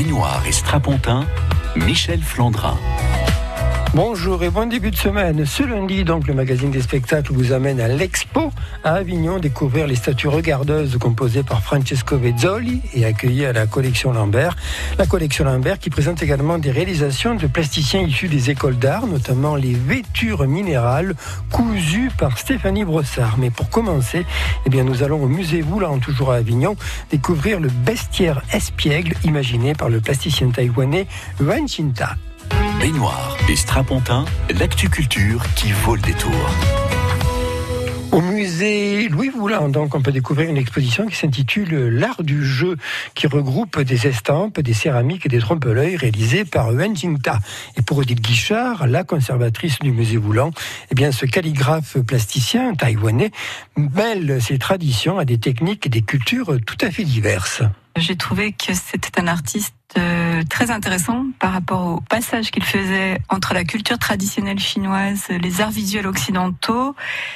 Baignoire et Strapontin, Michel Flandrin. Bonjour et bon début de semaine. Ce lundi, donc, le magazine des spectacles vous amène à l'Expo à Avignon découvrir les statues regardeuses composées par Francesco Vezzoli et accueillies à la collection Lambert. La collection Lambert qui présente également des réalisations de plasticiens issus des écoles d'art, notamment les vêtures minérales cousues par Stéphanie Brossard. Mais pour commencer, eh bien, nous allons au musée Voulant, toujours à Avignon, découvrir le bestiaire espiègle imaginé par le plasticien taïwanais Wen Chinta baignoire et strapontin, l'actu-culture qui vaut le détour. Au musée Louis Voulin, donc, on peut découvrir une exposition qui s'intitule L'art du jeu, qui regroupe des estampes, des céramiques et des trompe-l'œil réalisés par Wen Jingta. Et pour Odile Guichard, la conservatrice du musée Voulant, eh bien, ce calligraphe plasticien taïwanais mêle ses traditions à des techniques et des cultures tout à fait diverses. J'ai trouvé que c'était un artiste euh, très intéressant par rapport au passage qu'il faisait entre la culture traditionnelle chinoise, les arts visuels occidentaux,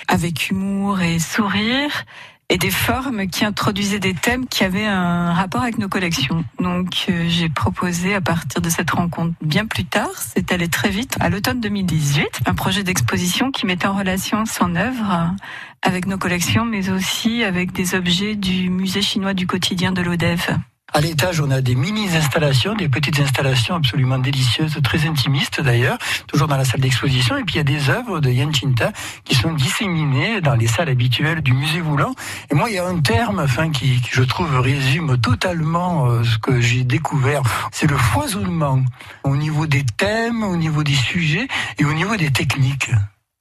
avec humour et sourire, et des formes qui introduisaient des thèmes qui avaient un rapport avec nos collections. Donc euh, j'ai proposé à partir de cette rencontre bien plus tard, c'est allé très vite, à l'automne 2018, un projet d'exposition qui mettait en relation son œuvre avec nos collections, mais aussi avec des objets du musée chinois du quotidien de l'ODEV. À l'étage, on a des mini-installations, des petites installations absolument délicieuses, très intimistes d'ailleurs, toujours dans la salle d'exposition. Et puis il y a des œuvres de Yan Chinta qui sont disséminées dans les salles habituelles du musée Voulant. Et moi, il y a un terme, enfin, qui, je trouve résume totalement euh, ce que j'ai découvert. C'est le foisonnement au niveau des thèmes, au niveau des sujets et au niveau des techniques.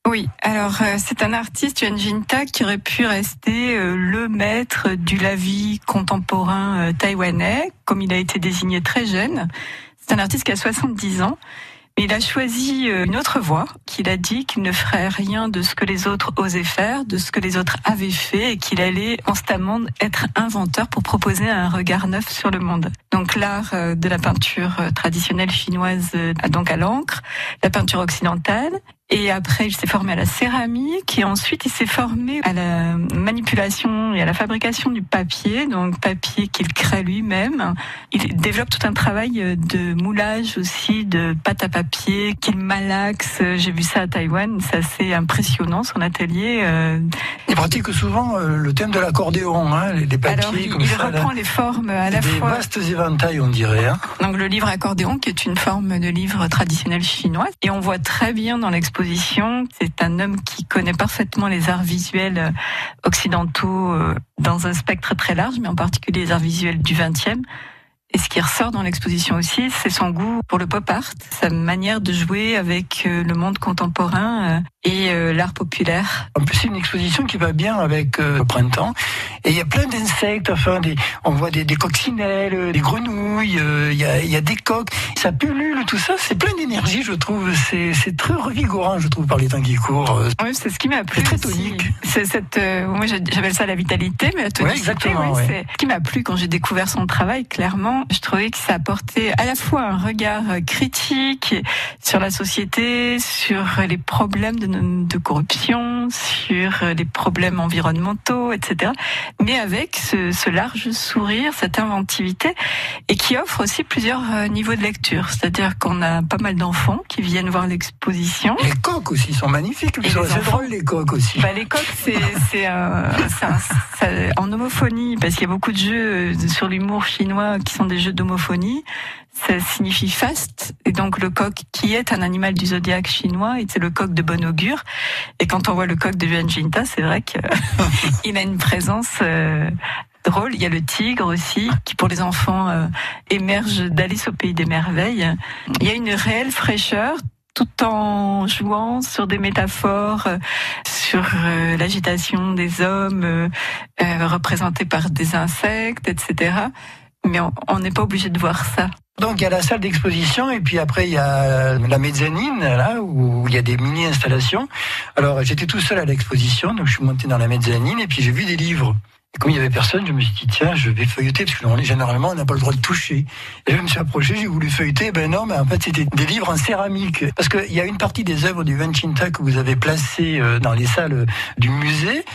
Oui, alors euh, c'est un artiste, Yuan Jinta, qui aurait pu rester euh, le maître du lavis contemporain euh, taïwanais, comme il a été désigné très jeune. C'est un artiste qui a 70 ans. Mais il a choisi une autre voie, qu'il a dit qu'il ne ferait rien de ce que les autres osaient faire, de ce que les autres avaient fait, et qu'il allait constamment être inventeur pour proposer un regard neuf sur le monde. Donc l'art de la peinture traditionnelle chinoise, donc à l'encre, la peinture occidentale, et après, il s'est formé à la céramique et ensuite il s'est formé à la manipulation et à la fabrication du papier, donc papier qu'il crée lui-même. Il développe tout un travail de moulage aussi, de pâte à papier qu'il malaxe. J'ai vu ça à Taïwan, c'est assez impressionnant son atelier. Euh. Il pratique souvent euh, le thème de l'accordéon, hein, les papiers Alors, il, comme il ça. reprend les formes à la des fois. vastes éventails, on dirait. Hein. Donc le livre accordéon, qui est une forme de livre traditionnel chinois, et on voit très bien dans l'exposition c'est un homme qui connaît parfaitement les arts visuels euh, occidentaux euh, dans un spectre très large, mais en particulier les arts visuels du XXe. Et ce qui ressort dans l'exposition aussi, c'est son goût pour le pop art, sa manière de jouer avec euh, le monde contemporain et l'art populaire. En plus, c'est une exposition qui va bien avec le printemps. Et il y a plein d'insectes, enfin, des, on voit des, des coccinelles, des grenouilles, il, y a, il y a des coques, ça pullule, tout ça, c'est plein d'énergie, je trouve. C'est, c'est très revigorant, je trouve, par les temps qui courent. Oui, c'est ce qui m'a plu. C'est très tonique. C'est cette, euh, moi j'appelle ça la vitalité, mais la tonicité. Ouais, exactement, oui, ouais. c'est ce qui m'a plu quand j'ai découvert son travail. Clairement, je trouvais que ça apportait à la fois un regard critique sur la société, sur les problèmes de, de corruption, sur les problèmes environnementaux, etc mais avec ce, ce, large sourire, cette inventivité, et qui offre aussi plusieurs euh, niveaux de lecture. C'est-à-dire qu'on a pas mal d'enfants qui viennent voir l'exposition. Les coques aussi sont magnifiques. Les C'est drôle les coques aussi. Bah, les coques, c'est un- en homophonie, parce qu'il y a beaucoup de jeux euh, sur l'humour chinois qui sont des jeux d'homophonie. Ça signifie faste, et donc le coq qui est un animal du zodiaque chinois, et c'est le coq de bon augure. Et quand on voit le coq de Yuan Jinta, c'est vrai qu'il a une présence euh, drôle. Il y a le tigre aussi, qui pour les enfants euh, émerge d'Alice au pays des merveilles. Il y a une réelle fraîcheur tout en jouant sur des métaphores, euh, sur euh, l'agitation des hommes euh, représentés par des insectes, etc. Mais on- n'est pas obligé de voir ça. Donc il y a la salle d'exposition et puis après il y a la mezzanine là où il y a des mini installations. Alors j'étais tout seul à l'exposition donc je suis monté dans la mezzanine et puis j'ai vu des livres. Et comme il y avait personne, je me suis dit tiens je vais feuilleter parce que généralement on n'a pas le droit de toucher. Et je me suis approché, j'ai voulu feuilleter, ben non mais en fait c'était des livres en céramique parce qu'il y a une partie des œuvres du Vinchinta que vous avez placées euh, dans les salles du musée.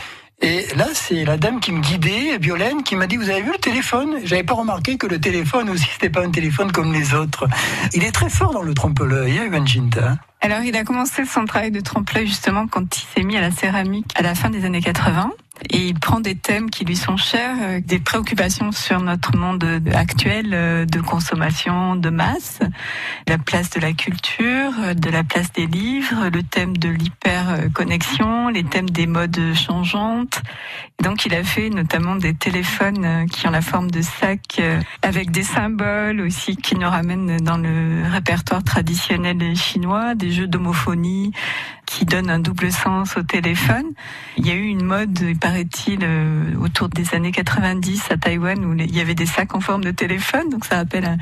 Et là, c'est la dame qui me guidait, Violaine, qui m'a dit, vous avez vu le téléphone? J'avais pas remarqué que le téléphone aussi, c'était pas un téléphone comme les autres. Il est très fort dans le trompe-l'œil, hein, Ginta. Alors, il a commencé son travail de trompe-l'œil justement quand il s'est mis à la céramique à la fin des années 80 et il prend des thèmes qui lui sont chers, euh, des préoccupations sur notre monde actuel euh, de consommation de masse, la place de la culture, euh, de la place des livres, le thème de l'hyperconnexion, les thèmes des modes changeantes. Donc il a fait notamment des téléphones qui ont la forme de sacs avec des symboles aussi qui nous ramènent dans le répertoire traditionnel chinois, jeux d'homophonie qui donnent un double sens au téléphone. Il y a eu une mode, paraît-il, euh, autour des années 90 à Taïwan où il y avait des sacs en forme de téléphone, donc ça rappelle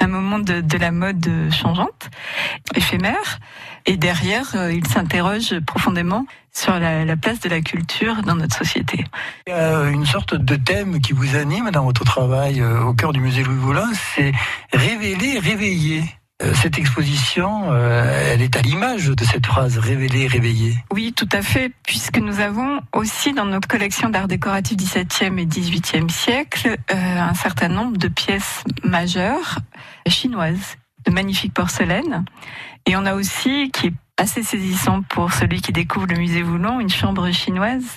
un, moment de, la mode changeante, éphémère. Et derrière, euh, il s'interroge profondément sur la, place de la culture dans notre société. Il y a une sorte de thème qui vous anime dans votre travail euh, au cœur du musée Louis Voulin, c'est révéler, réveiller. Euh, cette exposition, euh, elle est à l'image de cette phrase révéler, réveiller. Oui, tout à fait, puisque nous avons aussi dans notre collection d'art décoratif 17e et 18e siècle euh, un certain nombre de pièces majeures chinoises, de magnifiques porcelaines. Et on a aussi, qui est assez saisissant pour celui qui découvre le musée Voulon, une chambre chinoise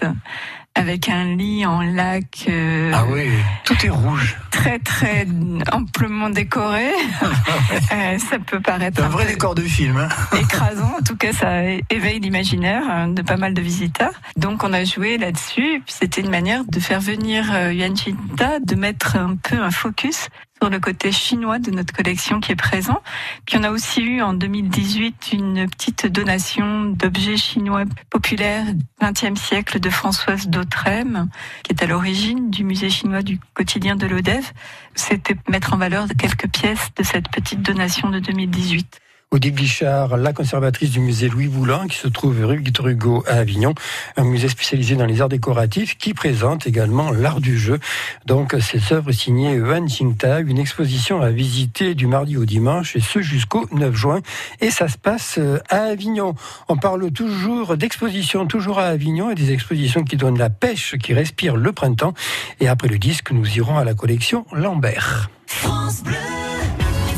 avec un lit en lac. Euh, ah oui, tout est rouge. Très très amplement décoré. euh, ça peut paraître un, vrai décor de film. Hein. écrasant. En tout cas, ça éveille l'imaginaire hein, de pas mal de visiteurs. Donc on a joué là-dessus. C'était une manière de faire venir euh, Yuan Chinta, de mettre un peu un focus sur le côté chinois de notre collection qui est présent. Puis on a aussi eu en 2018 une petite donation d'objets chinois populaires 20e siècle de Françoise Dautrem, qui est à l'origine du musée chinois du quotidien de l'ODEV. C'était mettre en valeur quelques pièces de cette petite donation de 2018. Odile Guichard, la conservatrice du musée Louis Boulan, qui se trouve rue Victor Hugo à Avignon, un musée spécialisé dans les arts décoratifs, qui présente également l'art du jeu. Donc, ces œuvres signées Yuan Qingta, une exposition à visiter du mardi au dimanche, et ce jusqu'au 9 juin. Et ça se passe euh, à Avignon. On parle toujours d'expositions, toujours à Avignon, et des expositions qui donnent la pêche, qui respire le printemps. Et après le disque, nous irons à la collection Lambert.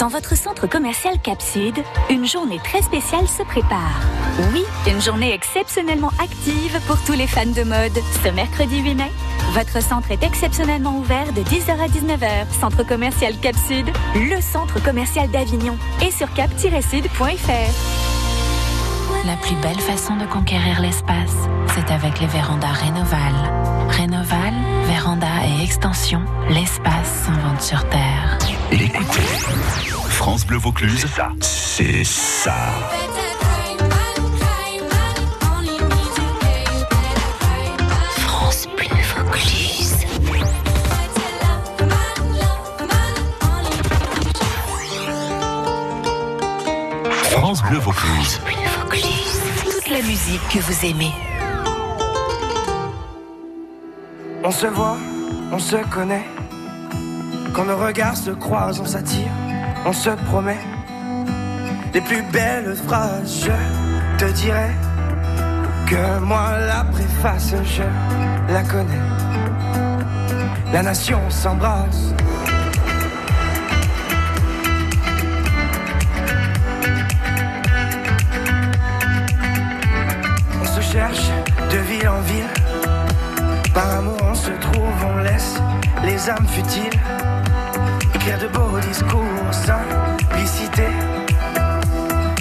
Dans votre centre commercial Capside, une journée très spéciale se prépare. Oui, une journée exceptionnellement active pour tous les fans de mode. Ce mercredi 8 mai, votre centre est exceptionnellement ouvert de 10h à 19h. Centre commercial Capside, le centre commercial d'Avignon et sur cap-sud.fr. La plus belle façon de conquérir l'espace, c'est avec les vérandas Rénoval. Rénoval, véranda et extension, l'espace s'invente sur Terre. L'écoutez. France Bleu Vaucluse, c'est ça. France Bleu Vaucluse. France Bleu Vaucluse. Toute la musique que vous aimez. On se voit, on se connaît. Quand nos regards se croisent, on s'attire, on se promet. Les plus belles phrases, je te dirai que moi la préface, je la connais. La nation s'embrasse. On se cherche de ville en ville. Par amour on se trouve, on laisse les âmes futiles écrire de beaux discours, simplicité.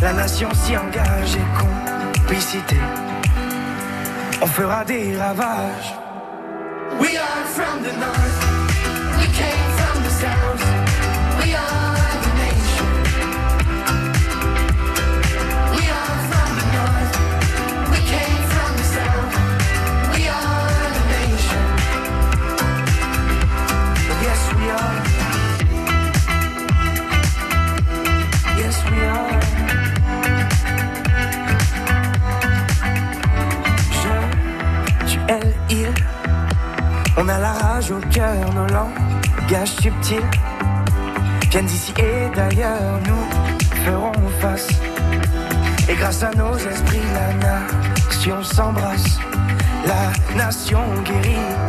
La nation s'y engage et complicité. On fera des ravages. We are from the north, we came langages subtils viennent d'ici et d'ailleurs, nous ferons face. Et grâce à nos esprits, la nation s'embrasse, la nation guérit.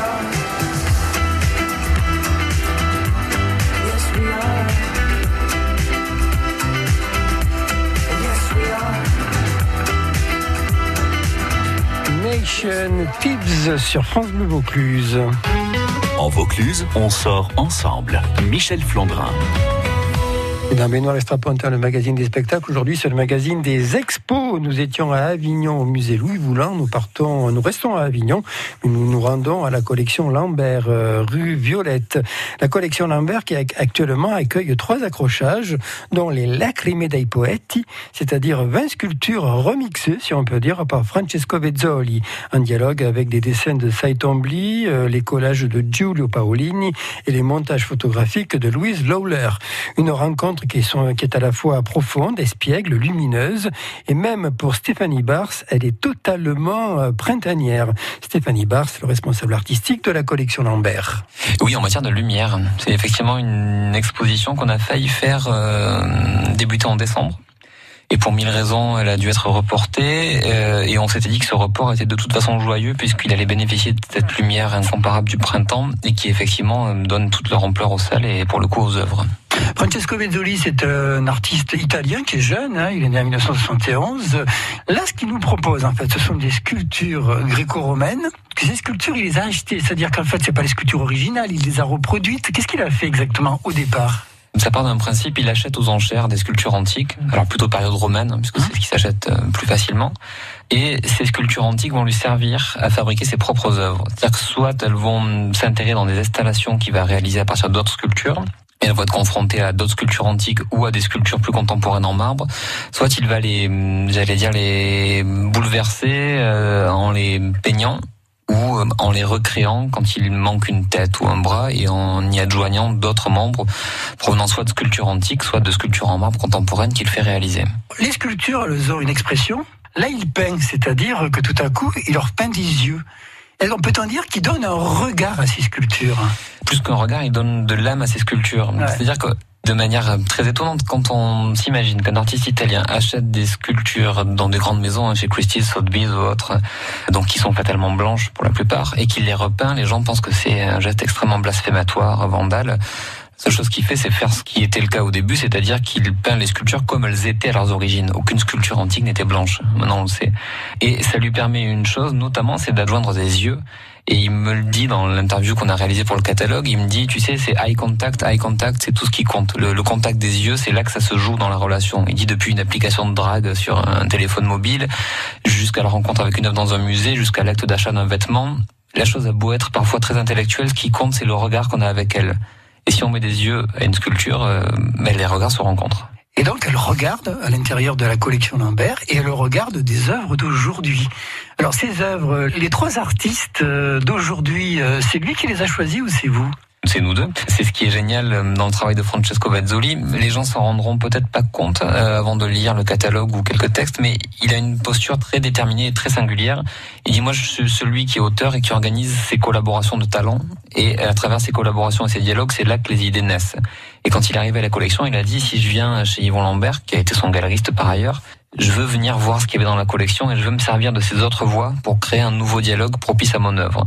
are. Nation Tips sur France Bleu Vaucluse. En Vaucluse, on sort ensemble. Michel Flandrin. Dans Benoît Estrapontin, le magazine des spectacles, aujourd'hui c'est le magazine des expos. Nous étions à Avignon au musée Louis Voulant. Nous partons, nous restons à Avignon, nous nous rendons à la collection Lambert, euh, rue Violette. La collection Lambert qui ac- actuellement accueille trois accrochages, dont les Lacrime dei Poeti, c'est-à-dire 20 sculptures remixées, si on peut dire, par Francesco Vezzoli, en dialogue avec des dessins de Saitombli, euh, les collages de Giulio Paolini et les montages photographiques de Louise Lawler. Une rencontre qui, est à la fois profonde, espiègle, lumineuse, et même pour Stéphanie Bars, elle est totalement euh, printanière. Stéphanie Bars, le responsable artistique de la collection Lambert. Oui, en matière de lumière, c'est effectivement une exposition qu'on a failli faire euh, débuter en décembre. Et pour mille raisons, elle a dû être reportée. euh, et on s'était dit que ce report était de toute façon joyeux puisqu'il allait bénéficier de cette lumière incomparable du printemps et qui effectivement euh, donne toute leur ampleur aux salles et pour le coup aux œuvres. Francesco Vezzoli, c'est un artiste italien qui est jeune, hein, il est né en 1971. Là, ce qu'il nous propose, en fait, ce sont des sculptures gréco-romaines. Ces sculptures, il les a achetées, c'est-à-dire qu'en fait, c'est pas les sculptures originales, il les a reproduites. Qu'est-ce qu'il a fait exactement au départ? Ça part d'un principe, il achète aux enchères des sculptures antiques, alors plutôt période romaine, puisque c'est ce qui s'achète euh, plus facilement. Et ces sculptures antiques vont lui servir à fabriquer ses propres œuvres. C'est-à-dire que soit elles vont s'intégrer dans des installations qu'il va réaliser à partir d'autres sculptures, et elles vont être confrontées à d'autres sculptures antiques ou à des sculptures plus contemporaines en marbre. Soit il va les, hum, j'allais dire, les bouleverser euh, en les peignant ou euh, en les recréant quand il manque une tête ou un bras et en y adjoignant d'autres membres provenant soit de sculptures antiques, soit de sculptures en marbre contemporaines qu'il fait réaliser. Les sculptures, elles ont une expression. Là, il peint, c'est-à-dire que tout à coup, il leur peint des yeux. Et on peut-en dire qu'il donne un regard à ces sculptures. Plus qu'un regard, il donne de l'âme à ses sculptures. Ouais. C'est-à-dire que de manière très étonnante, quand on s'imagine qu'un artiste italien achète des sculptures dans des grandes maisons, hein, chez Christie's, Sotheby's ou autres, donc qui sont fatalement blanches pour la plupart, et qu'il les repeint, les gens pensent que c'est un geste extrêmement blasphématoire, vandale. Seule chose qu'il fait, c'est faire ce qui était le cas au début, c'est-à-dire qu'il peint les sculptures comme elles étaient à leurs origines. Aucune sculpture antique n'était blanche. Maintenant, on le sait. Et ça lui permet une chose, notamment, c'est d'adjoindre des yeux. Et il me le dit dans l'interview qu'on a réalisée pour le catalogue. Il me dit, tu sais, c'est eye contact, eye contact, c'est tout ce qui compte. Le, le contact des yeux, c'est là que ça se joue dans la relation. Il dit depuis une application de drague sur un téléphone mobile, jusqu'à la rencontre avec une œuvre dans un musée, jusqu'à l'acte d'achat d'un vêtement. La chose a beau être parfois très intellectuelle, ce qui compte, c'est le regard qu'on a avec elle. Et si on met des yeux à une sculpture, euh, ben, les regards se rencontrent. Et donc, elle regarde à l'intérieur de la collection Lambert et elle regarde des œuvres d'aujourd'hui. Alors, ces œuvres, les trois artistes euh, d'aujourd'hui, euh, c'est lui qui les a choisis ou c'est vous? C'est nous deux. C'est ce qui est génial euh, dans le travail de Francesco Vazzoli. Les gens s'en rendront peut-être pas compte euh, avant de lire le catalogue ou quelques textes, mais il a une posture très déterminée et très singulière. Il dit moi je suis celui qui est auteur et qui organise ses collaborations de talent. Et à travers ces collaborations et ces dialogues, c'est là que les idées naissent. Et quand il est arrivé à la collection, il a dit si je viens chez Yvon Lambert, qui a été son galeriste par ailleurs, je veux venir voir ce qu'il y avait dans la collection et je veux me servir de ces autres voix pour créer un nouveau dialogue propice à mon œuvre.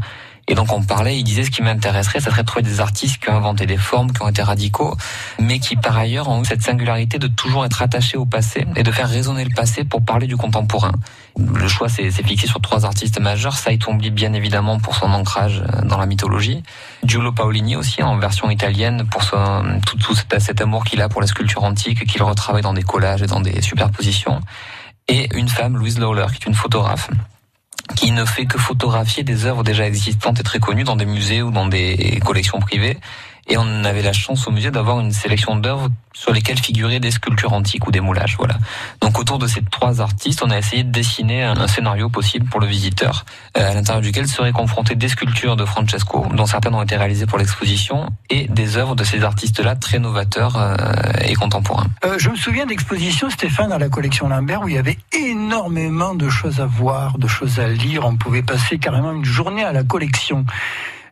Et donc on parlait, il disait ce qui m'intéresserait, ça serait de trouver des artistes qui ont inventé des formes, qui ont été radicaux, mais qui par ailleurs ont cette singularité de toujours être attachés au passé et de faire résonner le passé pour parler du contemporain. Le choix s'est fixé sur trois artistes majeurs, Saitombli bien évidemment pour son ancrage euh, dans la mythologie, Giulio Paolini aussi en version italienne pour son, tout, tout cet, cet amour qu'il a pour la sculpture antique, qu'il retravaille dans des collages et dans des superpositions, et une femme, Louise Lawler, qui est une photographe qui ne fait que photographier des œuvres déjà existantes et très connues dans des musées ou dans des collections privées. Et on avait la chance au musée d'avoir une sélection d'œuvres sur lesquelles figuraient des sculptures antiques ou des moulages. Voilà. Donc autour de ces trois artistes, on a essayé de dessiner un, scénario possible pour le visiteur, euh, à l'intérieur duquel seraient confrontées des sculptures de Francesco, dont certaines ont été réalisées pour l'exposition, et des œuvres de ces artistes-là très novateurs euh, et contemporains. Euh, je me souviens d'expositions, Stéphane, dans la collection Lambert, où il y avait énormément de choses à voir, de choses à lire. On pouvait passer carrément une journée à la collection.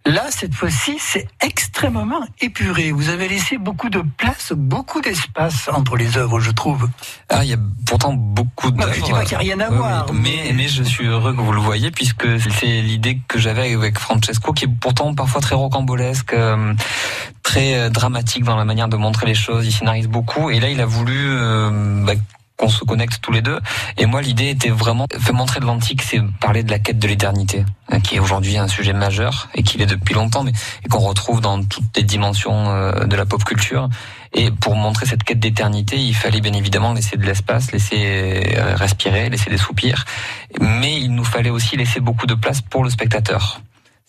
Là, cette fois-ci, c'est extrêmement épuré. Vous avez laissé beaucoup de place, beaucoup d'espace entre les œuvres, je trouve. Ah, il y a pourtant beaucoup d'œuvres. Je dis pas qu'il n'y a rien à voir. Mais, mais je suis heureux que vous le voyez, puisque c'est l'idée que j'avais avec Francesco, qui est pourtant parfois très rocambolesque, euh, très euh, dramatique dans la manière de montrer les choses. Il scénarise beaucoup, et là, il a voulu euh, bah, qu'on se connecte tous les deux. Et moi, l'idée était vraiment, faire montrer de l'antique, c'est parler de la quête de l'éternité, hein, qui est aujourd'hui un sujet majeur et qui l'est depuis longtemps, mais qu'on retrouve dans toutes les dimensions euh, de la pop culture. Et pour montrer cette quête d'éternité, il fallait bien évidemment laisser de l'espace, laisser euh, respirer, laisser des soupirs, mais il nous fallait aussi laisser beaucoup de place pour le spectateur.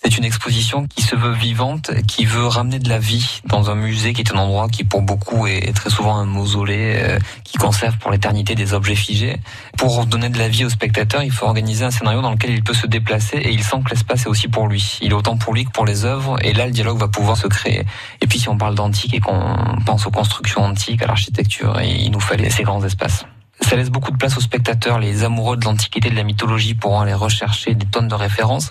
C'est une exposition qui se veut vivante, qui veut ramener de la vie dans un musée qui est un endroit qui pour beaucoup est très souvent un mausolée euh, qui conserve pour l'éternité des objets figés. Pour donner de la vie au spectateur, il faut organiser un scénario dans lequel il peut se déplacer et il sent que l'espace est aussi pour lui. Il est autant pour lui que pour les œuvres et là le dialogue va pouvoir se créer. Et puis si on parle d'antique et qu'on pense aux constructions antiques, à l'architecture, il nous fallait ces grands espaces. Ça laisse beaucoup de place aux spectateurs. Les amoureux de l'Antiquité, de la mythologie pourront aller rechercher des tonnes de références.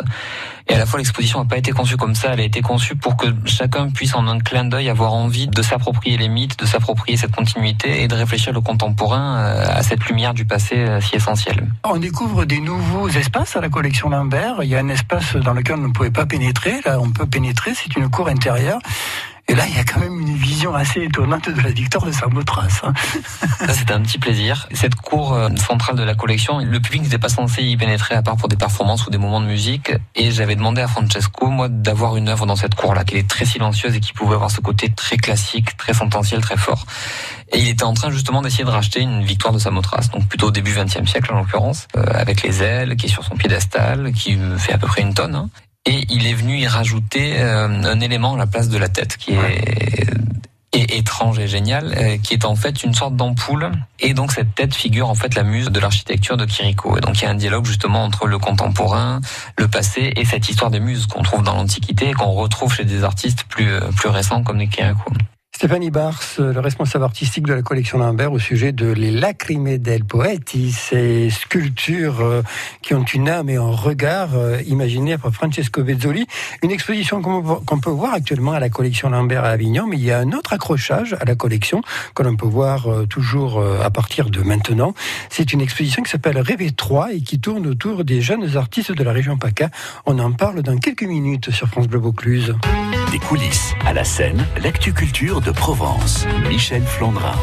Et à la fois, l'exposition n'a pas été conçue comme ça. Elle a été conçue pour que chacun puisse, en un clin d'œil, avoir envie de s'approprier les mythes, de s'approprier cette continuité et de réfléchir le contemporain euh, à cette lumière du passé euh, si essentielle. On découvre des nouveaux espaces à la collection Lambert. Il y a un espace dans lequel on ne pouvait pas pénétrer. Là, on peut pénétrer. C'est une cour intérieure. Et là, il y a quand même une vision assez étonnante de la victoire de Samothrace. Hein. Ça, c'était un petit plaisir. Cette cour euh, centrale de la collection, le public n'était pas censé y pénétrer à part pour des performances ou des moments de musique. Et j'avais demandé à Francesco, moi, d'avoir une œuvre dans cette cour-là, qui est très silencieuse et qui pouvait avoir ce côté très classique, très sententiel, très fort. Et il était en train justement d'essayer de racheter une victoire de Samothrace, donc plutôt au début 20e siècle en l'occurrence, euh, avec les ailes, qui est sur son piédestal, qui fait à peu près une tonne. Hein et il est venu y rajouter euh, un élément à la place de la tête qui est étrange et génial, euh, qui est en fait une sorte d'ampoule. Et donc cette tête figure en fait la muse de l'architecture de Kiriko. Et donc il y a un dialogue justement entre le contemporain, le passé et cette histoire des muses qu'on trouve dans l'Antiquité et qu'on retrouve chez des artistes plus, euh, plus récents comme les Kiriko. Stéphanie Bars, le responsable artistique de la collection Lambert au sujet de Les Lacrimées del Poeti, ces sculptures euh, qui ont une âme et un regard euh, imaginé par Francesco Vezzoli. Une exposition qu'on peut voir actuellement à la collection Lambert à Avignon, mais il y a un autre accrochage à la collection que l'on peut voir euh, toujours à partir de maintenant. C'est une exposition qui s'appelle Rêver 3 et qui tourne autour des jeunes artistes de la région PACA. On en parle dans quelques minutes sur France Bleu Vaucluse. Des coulisses à la scène, l'actu culture de Provence. Michel Flandrin.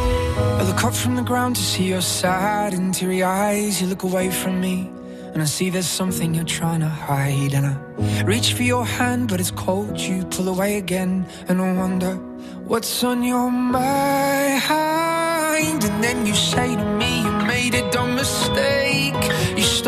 I look up from the ground to see your sad and teary eyes. You look away from me. And I see there's something you're trying to hide. And I reach for your hand, but it's cold. You pull away again. And I wonder what's on your mind. And then you say to me, you made a dumb mistake.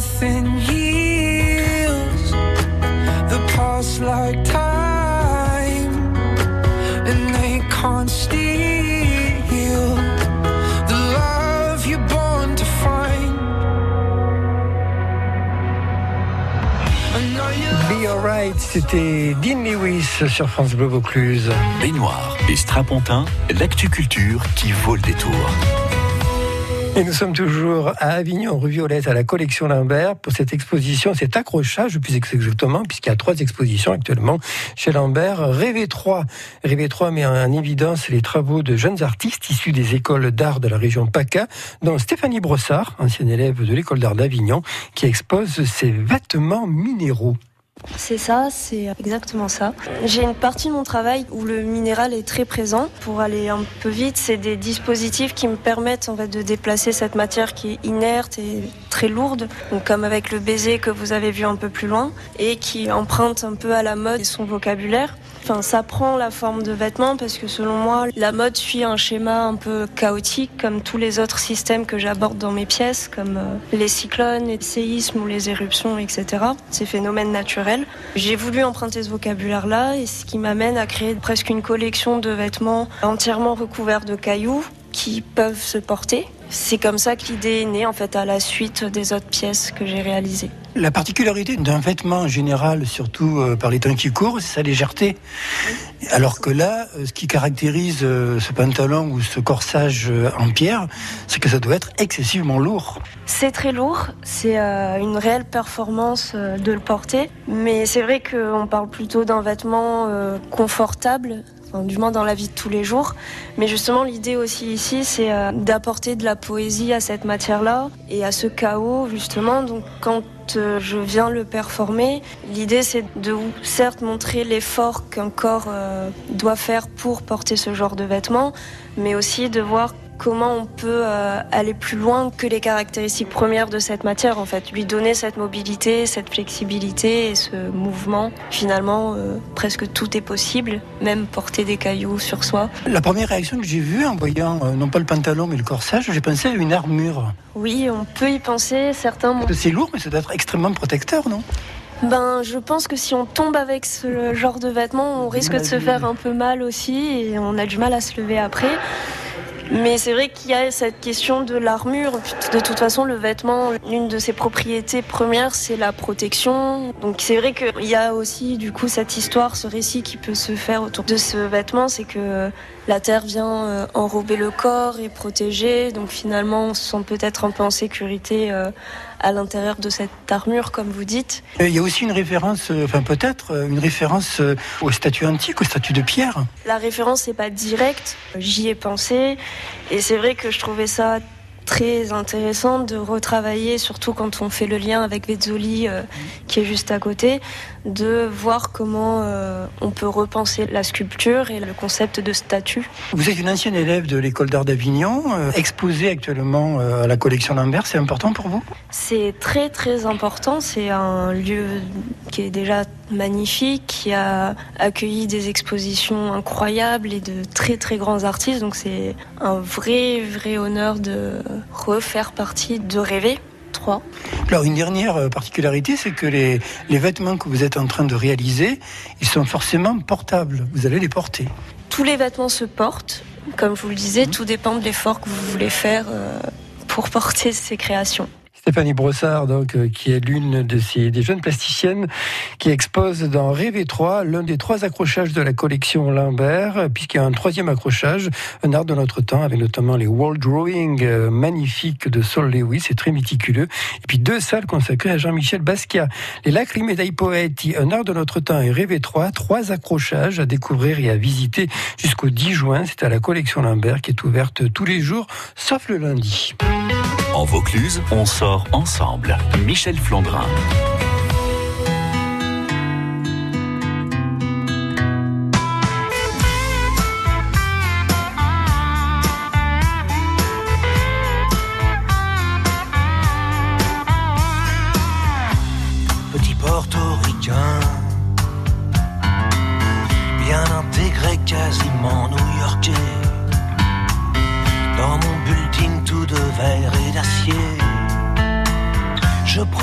nothing heals the past like time, and they can't steal the love you're born to find. Be Alright, c'était Dean Lewis sur France Bleu Vaucluse. Baignoire et Strapontin, l'actu culture qui vaut le détour. Et nous sommes toujours à Avignon, rue Violette, à la collection Lambert, pour cette exposition, cet accrochage, plus exactement, puisqu'il y a trois expositions actuellement chez Lambert. Rêver 3. Rêver 3 met en évidence les travaux de jeunes artistes issus des écoles d'art de la région PACA, dont Stéphanie Brossard, ancienne élève de l'école d'art d'Avignon, qui expose ses vêtements minéraux. C'est ça, c'est exactement ça. J'ai une partie de mon travail où le minéral est très présent. Pour aller un peu vite, c'est des dispositifs qui me permettent de déplacer cette matière qui est inerte et très lourde, comme avec le baiser que vous avez vu un peu plus loin, et qui emprunte un peu à la mode son vocabulaire. Enfin, ça prend la forme de vêtements parce que selon moi, la mode suit un schéma un peu chaotique comme tous les autres systèmes que j'aborde dans mes pièces, comme euh, les cyclones, les séismes ou les éruptions, etc. Ces phénomènes naturels. J'ai voulu emprunter ce vocabulaire-là et ce qui m'amène à créer presque une collection de vêtements entièrement recouverts de cailloux qui peuvent se porter. C'est comme ça que l'idée est née en fait à la suite des autres pièces que j'ai réalisées. La particularité d'un vêtement en général, surtout euh, par les temps qui courent, c'est sa légèreté. Alors que là, euh, ce qui caractérise euh, ce pantalon ou ce corsage en pierre, c'est que ça doit être excessivement lourd. C'est très lourd, c'est une réelle performance de le porter, mais c'est vrai qu'on parle plutôt d'un vêtement confortable. Du moins dans la vie de tous les jours. Mais justement, l'idée aussi ici, c'est euh, d'apporter de la poésie à cette matière-là et à ce chaos, justement. Donc, quand euh, je viens le performer, l'idée, c'est de certes montrer l'effort qu'un corps euh, doit faire pour porter ce genre de vêtements, mais aussi de voir comment on peut euh, aller plus loin que les caractéristiques premières de cette matière, en fait. Lui donner cette mobilité, cette flexibilité et ce mouvement. Finalement, euh, presque tout est possible, même porter des cailloux sur soi. La première réaction que j'ai vue en voyant euh, non pas le pantalon mais le corsage, j'ai pensé à une armure. Oui, on peut y penser. Certains C'est lourd, mais ça doit être extrêmement protecteur, non? Ben, je pense que si on tombe avec ce genre de vêtements, on risque de se faire un peu mal aussi et on a du mal à se lever après. Mais c'est vrai qu'il y a cette question de l'armure. De toute façon, le vêtement, l'une de ses propriétés premières, c'est la protection. Donc c'est vrai qu'il y a aussi du coup cette histoire, ce récit qui peut se faire autour de ce vêtement, c'est que la terre vient euh, enrober le corps et protéger. Donc finalement, on se sent peut-être un peu en sécurité euh, à l'intérieur de cette armure, comme vous dites. Il y a aussi une référence, euh, enfin peut-être, euh, une référence euh, aux statues antiques, aux statues de pierre. La référence n'est pas directe, j'y ai pensé et c'est vrai que je trouvais ça très intéressant de retravailler, surtout quand on fait le lien avec Vezzoli euh, qui est juste à côté, de voir comment euh, on peut repenser la sculpture et le concept de statue. Vous êtes une ancienne élève de l'école d'art d'Avignon, euh, exposée actuellement euh, à la collection Lambert, c'est important pour vous? C'est très très important, c'est un lieu qui est déjà magnifique qui a accueilli des expositions incroyables et de très très grands artistes. Donc c'est un vrai vrai honneur de refaire partie de Rêver. 3. Alors une dernière euh, particularité, c'est que les, les vêtements que vous êtes en train de réaliser, ils sont forcément portables. Vous allez les porter. Tous les vêtements se portent. Comme je vous le disais, tout dépend de l'effort que vous voulez faire euh, pour porter ces créations. Stéphanie Brossard, donc, euh, qui est l'une de ces des jeunes plasticiennes qui expose dans Rêve 3 l'un des trois accrochages de la collection Lambert, puisqu'il y a un troisième accrochage, un art de notre temps, avec notamment les wall drawing euh, magnifiques de Sol Lewis, c'est très méticuleux, et puis deux salles consacrées à Jean-Michel Basquiat. Les Lacrimés dei Poeti, un art de notre temps et Rêve 3 trois accrochages à découvrir et à visiter jusqu'au 10 juin. C'est à la collection Lambert qui est ouverte tous les jours, sauf le lundi. En Vaucluse, on sort ensemble. Michel Flandrin.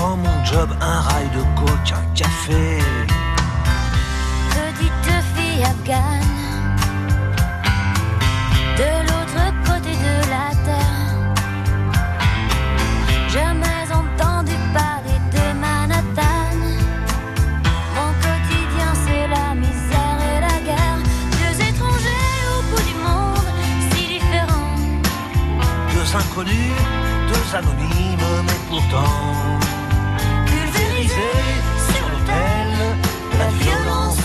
Prends mon job, un rail de coke, un café. Petite fille afghane, de l'autre côté de la terre. Jamais entendu parler de Manhattan. Mon quotidien, c'est la misère et la guerre. Deux étrangers au bout du monde, si différents. Deux inconnus, deux anonymes, mais pourtant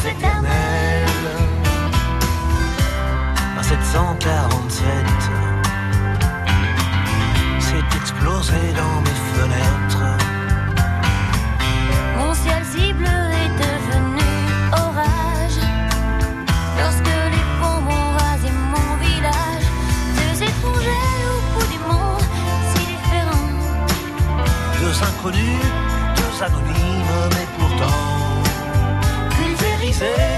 À 747, c'est explosé dans mes fenêtres. Mon ciel si bleu est devenu orage. Lorsque les bombes ont rasé mon village, deux étrangers au bout du monde, si différents. Deux inconnus, deux anonymes, mais say.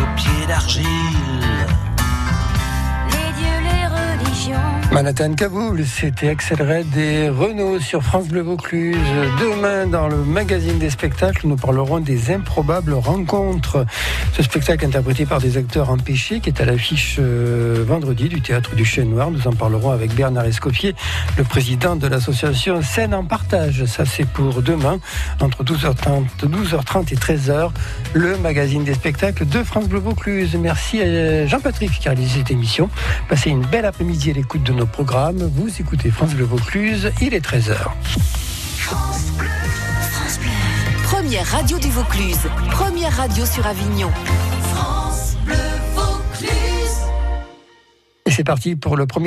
Aux pieds d'argile? Manhattan Kaboul, c'était Axel Red et Renault sur France Bleu Vaucluse. Demain, dans le magazine des spectacles, nous parlerons des improbables rencontres. Ce spectacle interprété par des acteurs empêchés qui est à l'affiche euh, vendredi du théâtre du Chêne Noir. Nous en parlerons avec Bernard Escoffier, le président de l'association Scène en Partage. Ça, c'est pour demain, entre 12h30, 12h30 et 13h, le magazine des spectacles de France Bleu Vaucluse. Merci à Jean-Patrick qui a réalisé cette émission. Passez une belle après-midi à l'écoute de nos programmes. Vous écoutez France Bleu Vaucluse, il est 13h. Première radio du Vaucluse, première radio sur Avignon. Et c'est parti pour le premier.